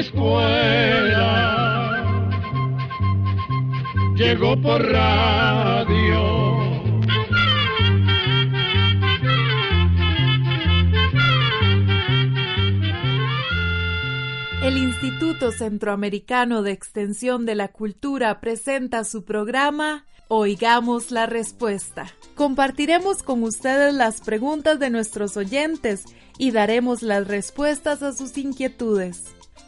Escuela. Llegó por radio. El Instituto Centroamericano de Extensión de la Cultura presenta su programa Oigamos la Respuesta. Compartiremos con ustedes las preguntas de nuestros oyentes y daremos las respuestas a sus inquietudes.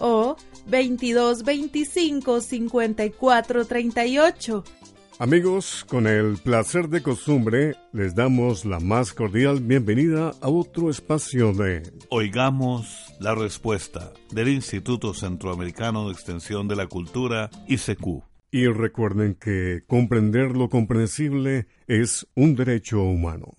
o 2225-5438. Amigos, con el placer de costumbre, les damos la más cordial bienvenida a otro espacio de Oigamos la respuesta del Instituto Centroamericano de Extensión de la Cultura, ICQ. Y recuerden que comprender lo comprensible es un derecho humano.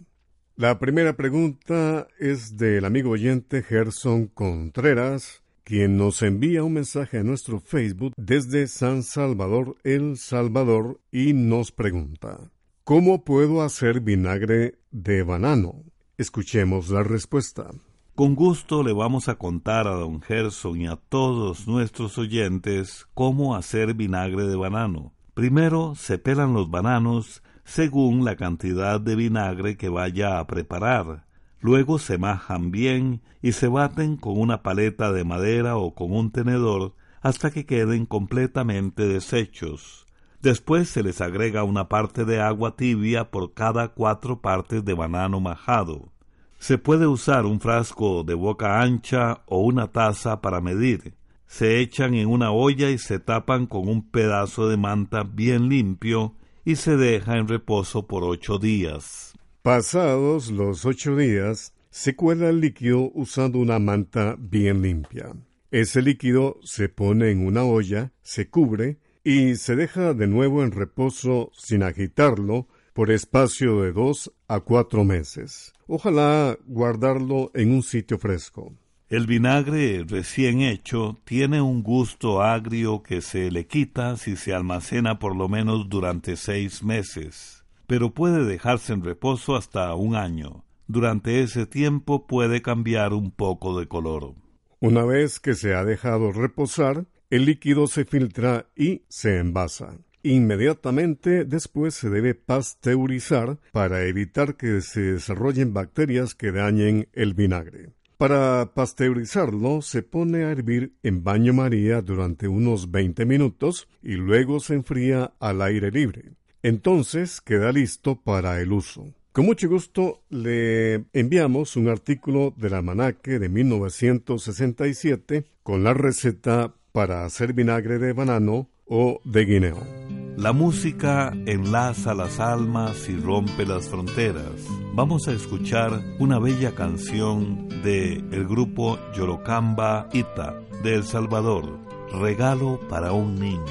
La primera pregunta es del amigo oyente Gerson Contreras, quien nos envía un mensaje a nuestro Facebook desde San Salvador, El Salvador, y nos pregunta, ¿cómo puedo hacer vinagre de banano? Escuchemos la respuesta. Con gusto le vamos a contar a don Gerson y a todos nuestros oyentes cómo hacer vinagre de banano. Primero se pelan los bananos según la cantidad de vinagre que vaya a preparar. Luego se majan bien y se baten con una paleta de madera o con un tenedor hasta que queden completamente deshechos. Después se les agrega una parte de agua tibia por cada cuatro partes de banano majado. Se puede usar un frasco de boca ancha o una taza para medir. Se echan en una olla y se tapan con un pedazo de manta bien limpio y se deja en reposo por ocho días. Pasados los ocho días, se cuela el líquido usando una manta bien limpia. Ese líquido se pone en una olla, se cubre y se deja de nuevo en reposo sin agitarlo por espacio de dos a cuatro meses. Ojalá guardarlo en un sitio fresco. El vinagre recién hecho tiene un gusto agrio que se le quita si se almacena por lo menos durante seis meses pero puede dejarse en reposo hasta un año. Durante ese tiempo puede cambiar un poco de color. Una vez que se ha dejado reposar, el líquido se filtra y se envasa. Inmediatamente después se debe pasteurizar para evitar que se desarrollen bacterias que dañen el vinagre. Para pasteurizarlo se pone a hervir en baño María durante unos 20 minutos y luego se enfría al aire libre entonces queda listo para el uso. Con mucho gusto le enviamos un artículo del almanaque de 1967 con la receta para hacer vinagre de banano o de guineo. La música enlaza las almas y rompe las fronteras. Vamos a escuchar una bella canción de el grupo Yorocamba Ita de El Salvador, Regalo para un niño.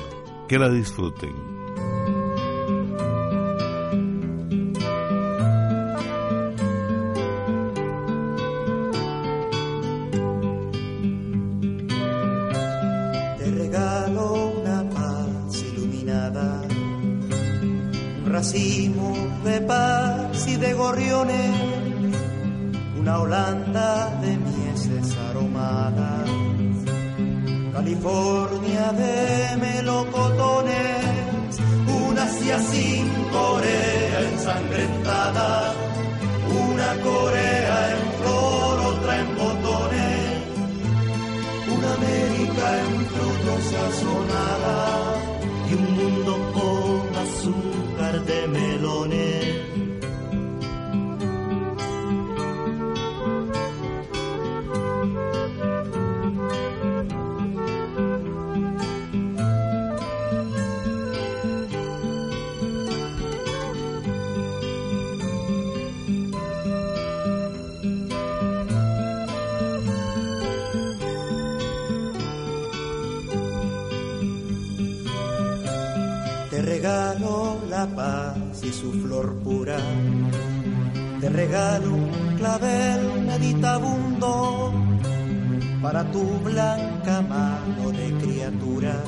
Que la disfruten. De paz taxi de gorriones, una Holanda de mieses aromadas, California de melocotones, una Asia sin Corea ensangrentada, una Corea en flor, otra en botones, una América en frutos sazonada paz y su flor pura. Te regalo un clavel meditabundo para tu blanca mano de criatura.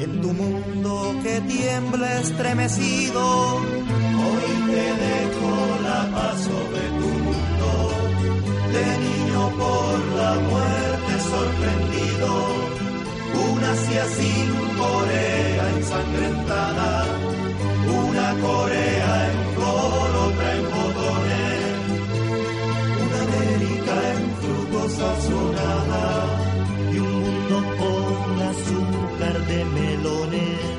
En tu mundo que tiembla estremecido, hoy te dejo la paz sobre tu mundo. De niño por la muerte sorprendido una sin Corea ensangrentada, Corea en flor, otra en botones, una América en frutos sazonada y un mundo con azúcar de melones.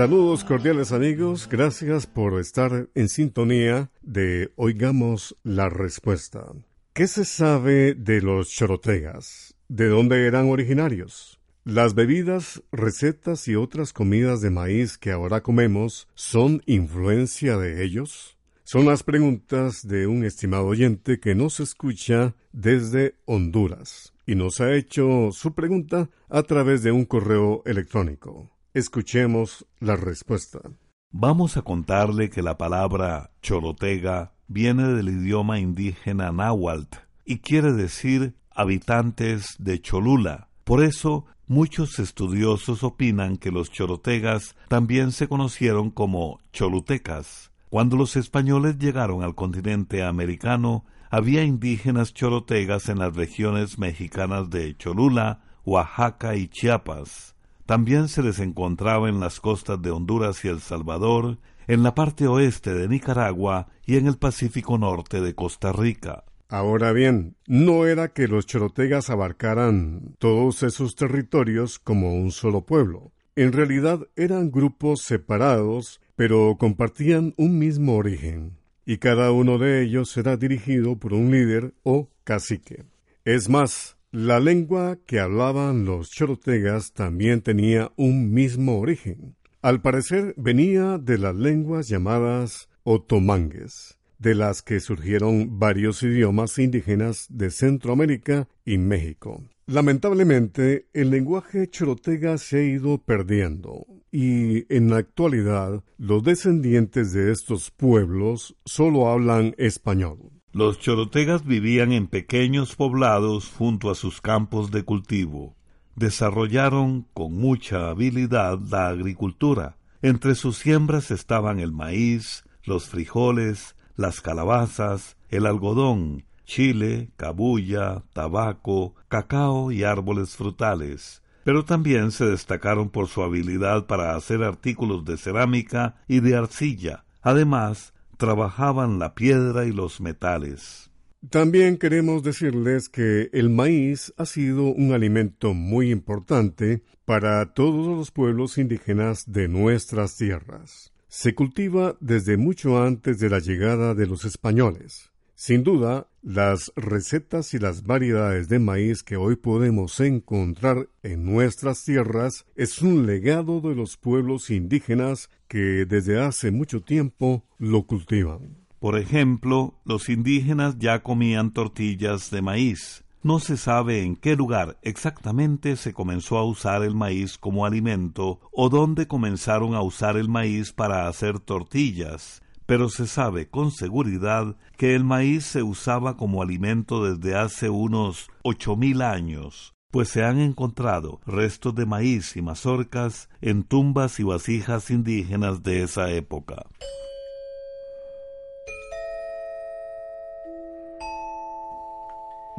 Saludos cordiales amigos, gracias por estar en sintonía de Oigamos la Respuesta. ¿Qué se sabe de los chorotegas? ¿De dónde eran originarios? ¿Las bebidas, recetas y otras comidas de maíz que ahora comemos son influencia de ellos? Son las preguntas de un estimado oyente que nos escucha desde Honduras y nos ha hecho su pregunta a través de un correo electrónico. Escuchemos la respuesta. Vamos a contarle que la palabra cholotega viene del idioma indígena náhuatl y quiere decir habitantes de Cholula. Por eso, muchos estudiosos opinan que los chorotegas también se conocieron como cholutecas. Cuando los españoles llegaron al continente americano, había indígenas chorotegas en las regiones mexicanas de Cholula, Oaxaca y Chiapas. También se les encontraba en las costas de Honduras y El Salvador, en la parte oeste de Nicaragua y en el Pacífico norte de Costa Rica. Ahora bien, no era que los chorotegas abarcaran todos esos territorios como un solo pueblo. En realidad eran grupos separados, pero compartían un mismo origen, y cada uno de ellos era dirigido por un líder o cacique. Es más, la lengua que hablaban los chorotegas también tenía un mismo origen. Al parecer venía de las lenguas llamadas otomangues, de las que surgieron varios idiomas indígenas de Centroamérica y México. Lamentablemente, el lenguaje chorotega se ha ido perdiendo y en la actualidad los descendientes de estos pueblos solo hablan español. Los chorotegas vivían en pequeños poblados junto a sus campos de cultivo. Desarrollaron con mucha habilidad la agricultura. Entre sus siembras estaban el maíz, los frijoles, las calabazas, el algodón, chile, cabulla, tabaco, cacao y árboles frutales. Pero también se destacaron por su habilidad para hacer artículos de cerámica y de arcilla. Además, trabajaban la piedra y los metales. También queremos decirles que el maíz ha sido un alimento muy importante para todos los pueblos indígenas de nuestras tierras. Se cultiva desde mucho antes de la llegada de los españoles. Sin duda, las recetas y las variedades de maíz que hoy podemos encontrar en nuestras tierras es un legado de los pueblos indígenas que desde hace mucho tiempo lo cultivan. Por ejemplo, los indígenas ya comían tortillas de maíz. No se sabe en qué lugar exactamente se comenzó a usar el maíz como alimento o dónde comenzaron a usar el maíz para hacer tortillas pero se sabe con seguridad que el maíz se usaba como alimento desde hace unos ocho mil años. pues se han encontrado restos de maíz y mazorcas en tumbas y vasijas indígenas de esa época.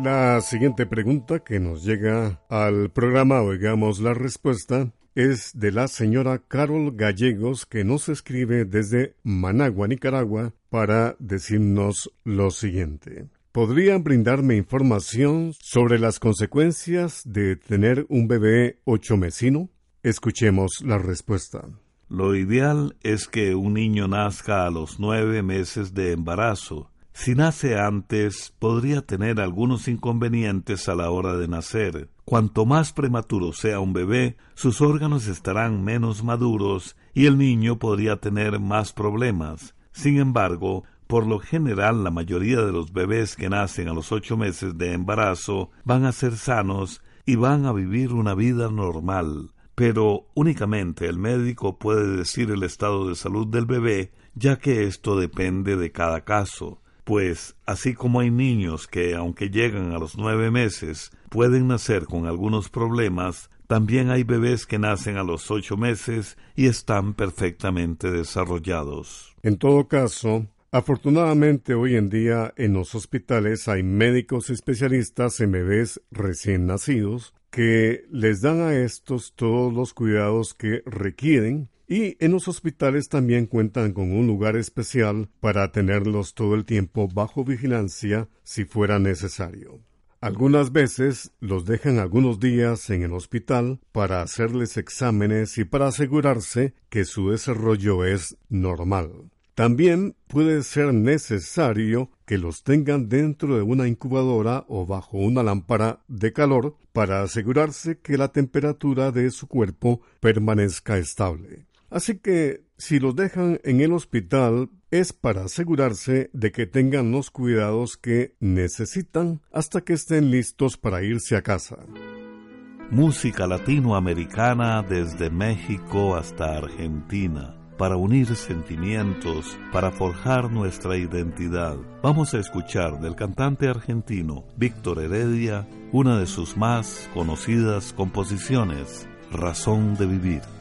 La siguiente pregunta que nos llega al programa Oigamos la Respuesta es de la señora Carol Gallegos que nos escribe desde Managua, Nicaragua, para decirnos lo siguiente. ¿Podrían brindarme información sobre las consecuencias de tener un bebé ocho mesino? Escuchemos la respuesta. Lo ideal es que un niño nazca a los nueve meses de embarazo si nace antes, podría tener algunos inconvenientes a la hora de nacer. Cuanto más prematuro sea un bebé, sus órganos estarán menos maduros y el niño podría tener más problemas. Sin embargo, por lo general la mayoría de los bebés que nacen a los ocho meses de embarazo van a ser sanos y van a vivir una vida normal. Pero únicamente el médico puede decir el estado de salud del bebé, ya que esto depende de cada caso pues así como hay niños que, aunque llegan a los nueve meses, pueden nacer con algunos problemas, también hay bebés que nacen a los ocho meses y están perfectamente desarrollados. En todo caso, afortunadamente hoy en día en los hospitales hay médicos especialistas en bebés recién nacidos que les dan a estos todos los cuidados que requieren y en los hospitales también cuentan con un lugar especial para tenerlos todo el tiempo bajo vigilancia si fuera necesario. Algunas veces los dejan algunos días en el hospital para hacerles exámenes y para asegurarse que su desarrollo es normal. También puede ser necesario que los tengan dentro de una incubadora o bajo una lámpara de calor para asegurarse que la temperatura de su cuerpo permanezca estable. Así que si los dejan en el hospital es para asegurarse de que tengan los cuidados que necesitan hasta que estén listos para irse a casa. Música latinoamericana desde México hasta Argentina para unir sentimientos, para forjar nuestra identidad. Vamos a escuchar del cantante argentino Víctor Heredia una de sus más conocidas composiciones, Razón de Vivir.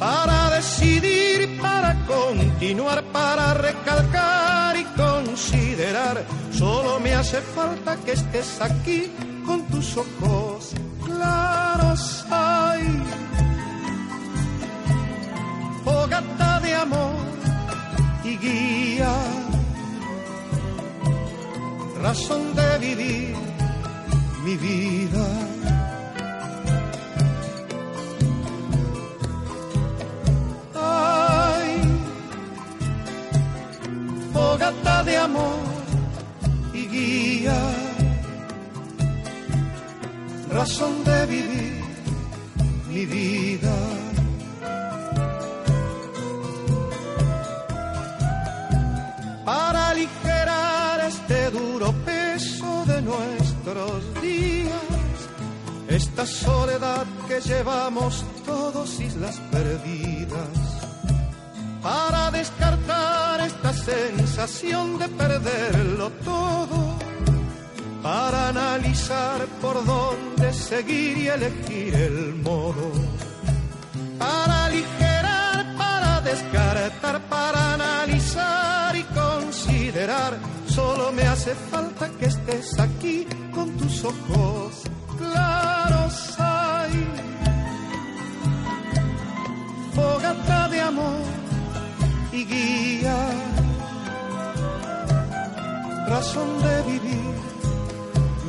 para decidir, para continuar, para recalcar y considerar. Solo me hace falta que estés aquí con tus ojos claros. Por dónde seguir y elegir el modo, para aligerar, para descartar, para analizar y considerar, solo me hace falta que estés aquí con tus ojos claros. Hay fogata de amor y guía, razón de vivir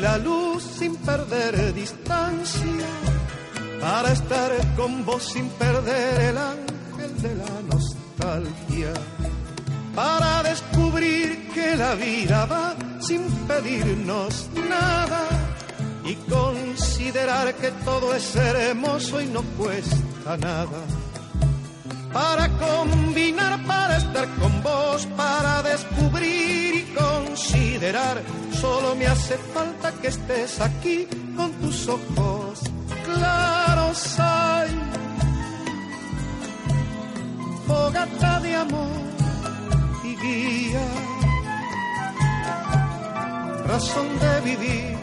La luz sin perder distancia para estar con vos sin perder el ángel de la nostalgia, para descubrir que la vida va sin pedirnos nada y considerar que todo es hermoso y no cuesta nada. Para combinar, para estar con vos, para descubrir y considerar, solo me hace falta que estés aquí con tus ojos claros hay fogata de amor y guía, razón de vivir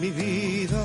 mi vida.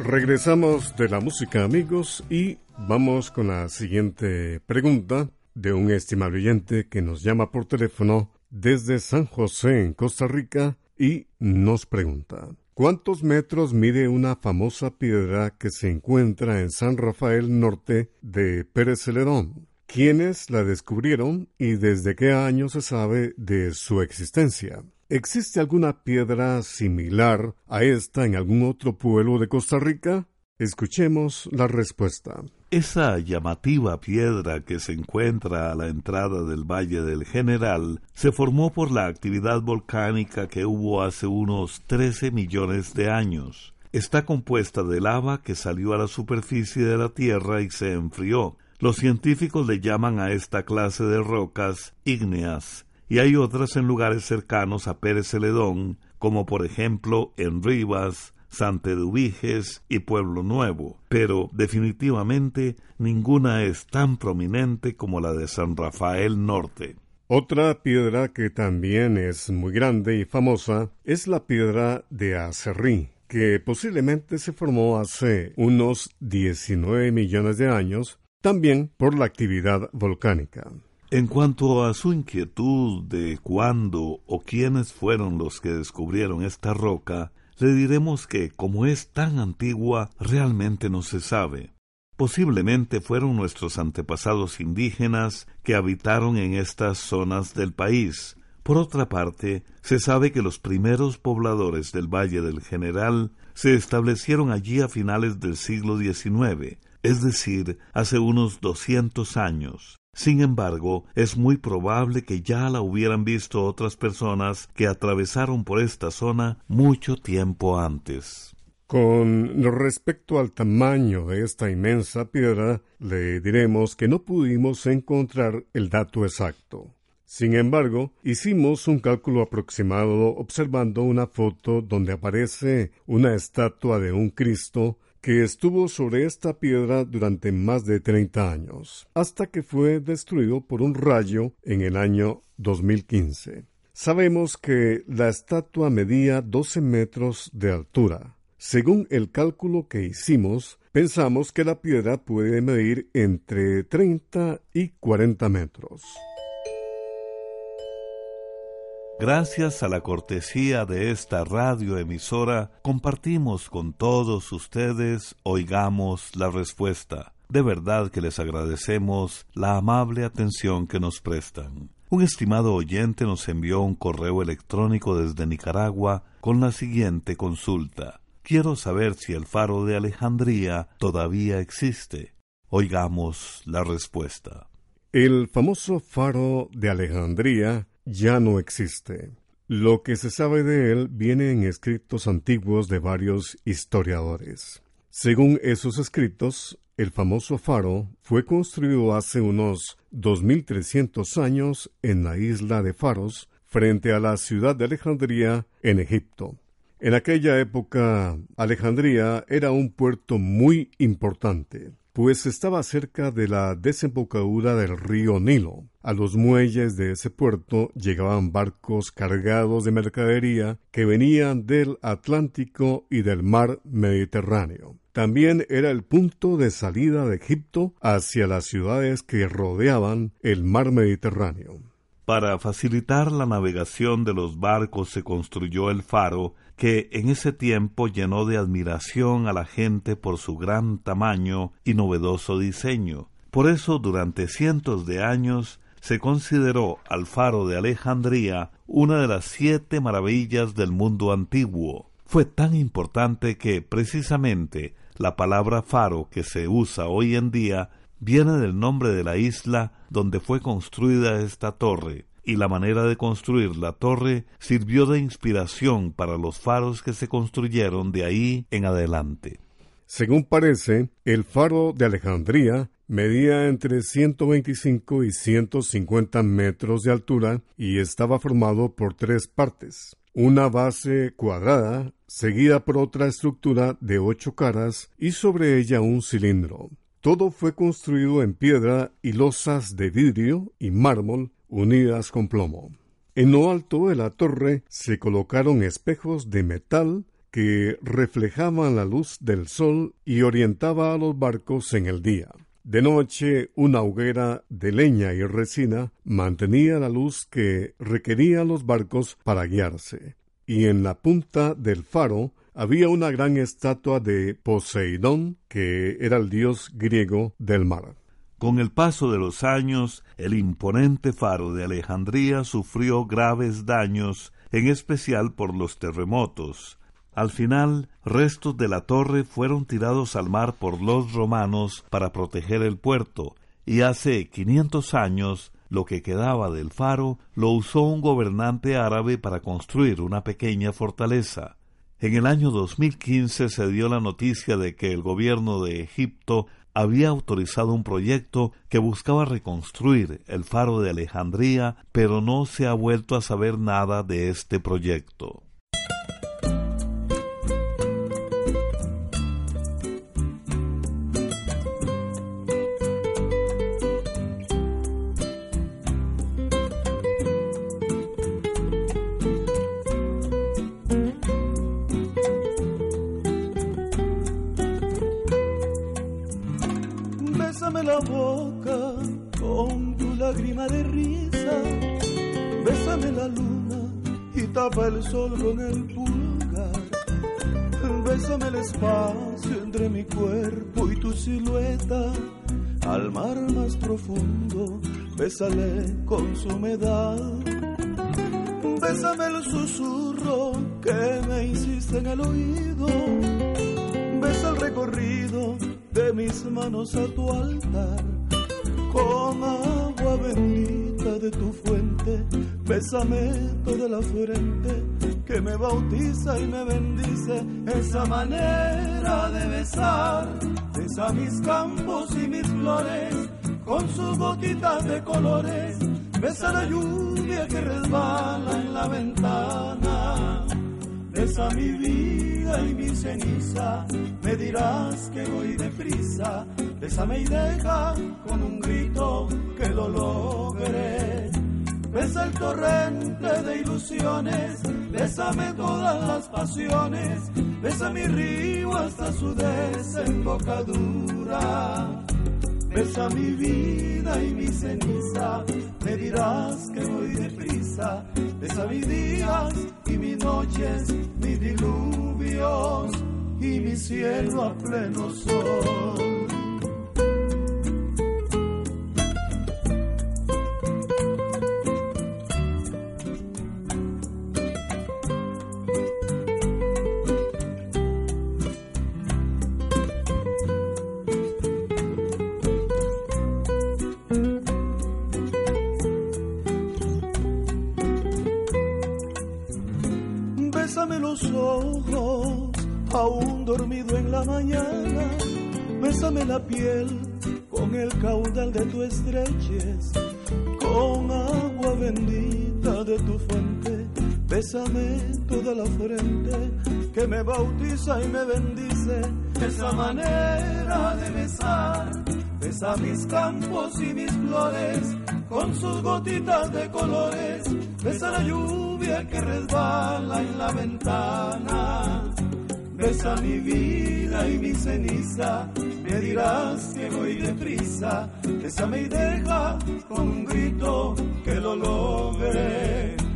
Regresamos de la música amigos y vamos con la siguiente pregunta de un estimable oyente que nos llama por teléfono desde San José en Costa Rica y nos pregunta ¿Cuántos metros mide una famosa piedra que se encuentra en San Rafael Norte de Pérez Celedón? ¿Quiénes la descubrieron y desde qué año se sabe de su existencia? ¿Existe alguna piedra similar a esta en algún otro pueblo de Costa Rica? Escuchemos la respuesta. Esa llamativa piedra que se encuentra a la entrada del Valle del General se formó por la actividad volcánica que hubo hace unos 13 millones de años. Está compuesta de lava que salió a la superficie de la Tierra y se enfrió. Los científicos le llaman a esta clase de rocas ígneas, y hay otras en lugares cercanos a Pérez Celedón, como por ejemplo en Rivas, Santedubiges y Pueblo Nuevo, pero definitivamente ninguna es tan prominente como la de San Rafael Norte. Otra piedra que también es muy grande y famosa es la piedra de Acerrí, que posiblemente se formó hace unos 19 millones de años, también por la actividad volcánica. En cuanto a su inquietud de cuándo o quiénes fueron los que descubrieron esta roca, le diremos que, como es tan antigua, realmente no se sabe. Posiblemente fueron nuestros antepasados indígenas que habitaron en estas zonas del país. Por otra parte, se sabe que los primeros pobladores del Valle del General se establecieron allí a finales del siglo XIX, es decir, hace unos doscientos años. Sin embargo, es muy probable que ya la hubieran visto otras personas que atravesaron por esta zona mucho tiempo antes. Con respecto al tamaño de esta inmensa piedra, le diremos que no pudimos encontrar el dato exacto. Sin embargo, hicimos un cálculo aproximado observando una foto donde aparece una estatua de un Cristo que estuvo sobre esta piedra durante más de 30 años, hasta que fue destruido por un rayo en el año 2015. Sabemos que la estatua medía 12 metros de altura. Según el cálculo que hicimos, pensamos que la piedra puede medir entre 30 y 40 metros. Gracias a la cortesía de esta radioemisora, compartimos con todos ustedes Oigamos la Respuesta. De verdad que les agradecemos la amable atención que nos prestan. Un estimado oyente nos envió un correo electrónico desde Nicaragua con la siguiente consulta. Quiero saber si el faro de Alejandría todavía existe. Oigamos la respuesta. El famoso faro de Alejandría ya no existe. Lo que se sabe de él viene en escritos antiguos de varios historiadores. Según esos escritos, el famoso faro fue construido hace unos 2300 años en la isla de Faros, frente a la ciudad de Alejandría, en Egipto. En aquella época, Alejandría era un puerto muy importante pues estaba cerca de la desembocadura del río Nilo. A los muelles de ese puerto llegaban barcos cargados de mercadería que venían del Atlántico y del mar Mediterráneo. También era el punto de salida de Egipto hacia las ciudades que rodeaban el mar Mediterráneo. Para facilitar la navegación de los barcos se construyó el faro, que en ese tiempo llenó de admiración a la gente por su gran tamaño y novedoso diseño. Por eso durante cientos de años se consideró al faro de Alejandría una de las siete maravillas del mundo antiguo. Fue tan importante que precisamente la palabra faro que se usa hoy en día viene del nombre de la isla donde fue construida esta torre, y la manera de construir la torre sirvió de inspiración para los faros que se construyeron de ahí en adelante. Según parece, el faro de Alejandría medía entre 125 y 150 metros de altura y estaba formado por tres partes una base cuadrada seguida por otra estructura de ocho caras y sobre ella un cilindro. Todo fue construido en piedra y losas de vidrio y mármol unidas con plomo. En lo alto de la torre se colocaron espejos de metal que reflejaban la luz del sol y orientaba a los barcos en el día. De noche, una hoguera de leña y resina mantenía la luz que requerían los barcos para guiarse, y en la punta del faro había una gran estatua de Poseidón, que era el dios griego del mar. Con el paso de los años, el imponente faro de Alejandría sufrió graves daños, en especial por los terremotos, al final, restos de la torre fueron tirados al mar por los romanos para proteger el puerto, y hace quinientos años lo que quedaba del faro lo usó un gobernante árabe para construir una pequeña fortaleza. En el año 2015 se dio la noticia de que el gobierno de Egipto había autorizado un proyecto que buscaba reconstruir el faro de Alejandría, pero no se ha vuelto a saber nada de este proyecto. Profundo, bésale con su humedad. Bésame el susurro que me hiciste en el oído. Besa el recorrido de mis manos a tu altar, con agua bendita de tu fuente, bésame toda la frente que me bautiza y me bendice, esa manera de besar, besa mis campos y mis flores, con sus gotitas de colores, besa la lluvia que resbala en la ventana Besa mi vida y mi ceniza, me dirás que voy deprisa. Bésame y deja con un grito que lo logre. Besa el torrente de ilusiones, bésame todas las pasiones, besa mi río hasta su desembocadura. Besa mi vida y mi ceniza, me dirás que voy deprisa. Besa mis días y mis noches, mis diluvios y mi cielo a pleno sol. Bautiza y me bendice. Esa manera de besar, besa mis campos y mis flores con sus gotitas de colores. Besa la lluvia que resbala en la ventana besa mi vida y mi ceniza, me dirás que voy deprisa, bésame y deja con un grito que lo logre.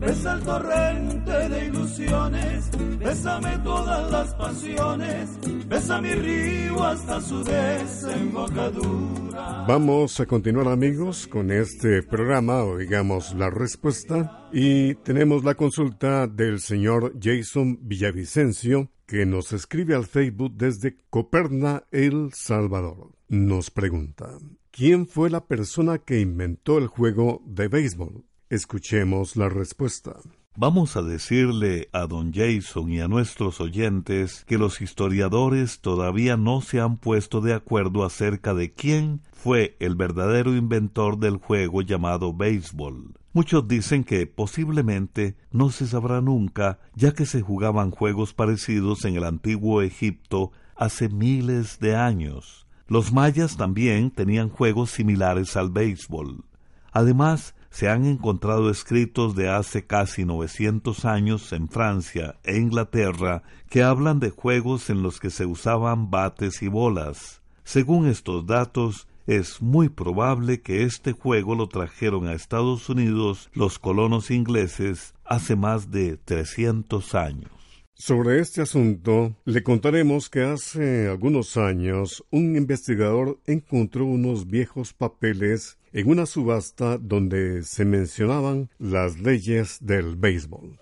Besa el torrente de ilusiones, bésame todas las pasiones, besa mi río hasta su desembocadura. Vamos a continuar amigos con este programa, oigamos la respuesta, y tenemos la consulta del señor Jason Villavicencio, que nos escribe al Facebook desde Coperna, El Salvador. Nos pregunta, ¿quién fue la persona que inventó el juego de béisbol? Escuchemos la respuesta. Vamos a decirle a don Jason y a nuestros oyentes que los historiadores todavía no se han puesto de acuerdo acerca de quién fue el verdadero inventor del juego llamado béisbol. Muchos dicen que posiblemente no se sabrá nunca, ya que se jugaban juegos parecidos en el antiguo Egipto hace miles de años. Los mayas también tenían juegos similares al béisbol. Además, se han encontrado escritos de hace casi 900 años en Francia e Inglaterra que hablan de juegos en los que se usaban bates y bolas. Según estos datos, es muy probable que este juego lo trajeron a Estados Unidos los colonos ingleses hace más de 300 años. Sobre este asunto, le contaremos que hace algunos años un investigador encontró unos viejos papeles en una subasta donde se mencionaban las leyes del béisbol.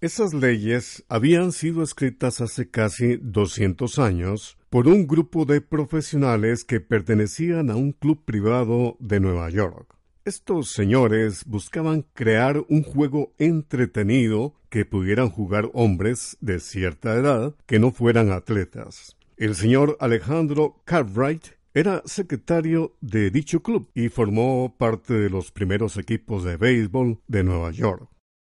Esas leyes habían sido escritas hace casi 200 años por un grupo de profesionales que pertenecían a un club privado de Nueva York. Estos señores buscaban crear un juego entretenido que pudieran jugar hombres de cierta edad que no fueran atletas. El señor Alejandro Cartwright era secretario de dicho club y formó parte de los primeros equipos de béisbol de Nueva York.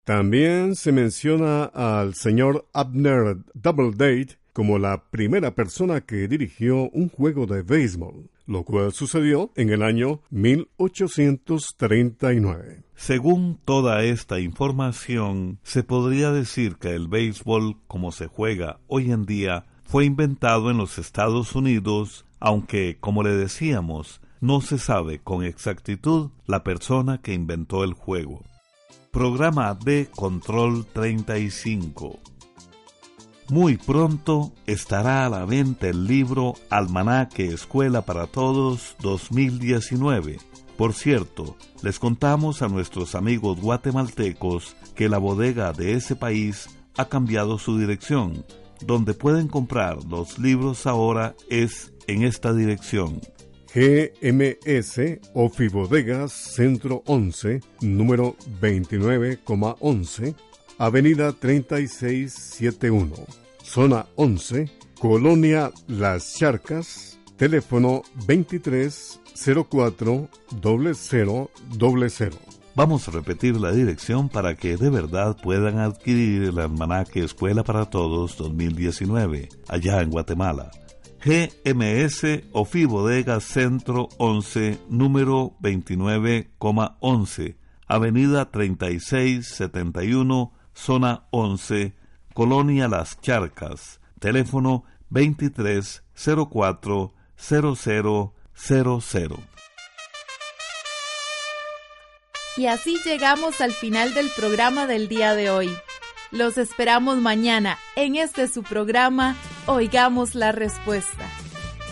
También se menciona al señor Abner Doubledate como la primera persona que dirigió un juego de béisbol, lo cual sucedió en el año 1839. Según toda esta información, se podría decir que el béisbol, como se juega hoy en día, fue inventado en los Estados Unidos aunque, como le decíamos, no se sabe con exactitud la persona que inventó el juego. Programa de Control 35 Muy pronto estará a la venta el libro Almanaque Escuela para Todos 2019. Por cierto, les contamos a nuestros amigos guatemaltecos que la bodega de ese país ha cambiado su dirección. Donde pueden comprar los libros ahora es en esta dirección. GMS Ofibodegas Centro 11, número 29,11, Avenida 3671, Zona 11, Colonia Las Charcas, teléfono 2304 0000. Vamos a repetir la dirección para que de verdad puedan adquirir el almanaque Escuela para Todos 2019, allá en Guatemala. GMS Ofi Bodega Centro 11, número 29,11, Avenida 3671, Zona 11, Colonia Las Charcas, teléfono 2304 0000. Y así llegamos al final del programa del día de hoy. Los esperamos mañana en este su programa Oigamos la Respuesta.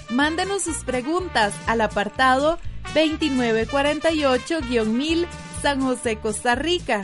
Mándenos sus preguntas al apartado 2948-1000 San José, Costa Rica.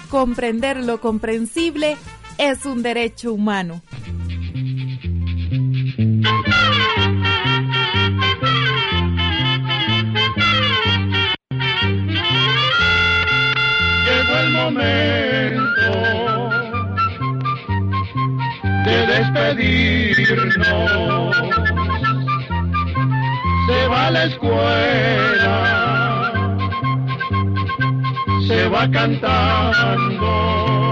comprender lo comprensible es un derecho humano. Cantando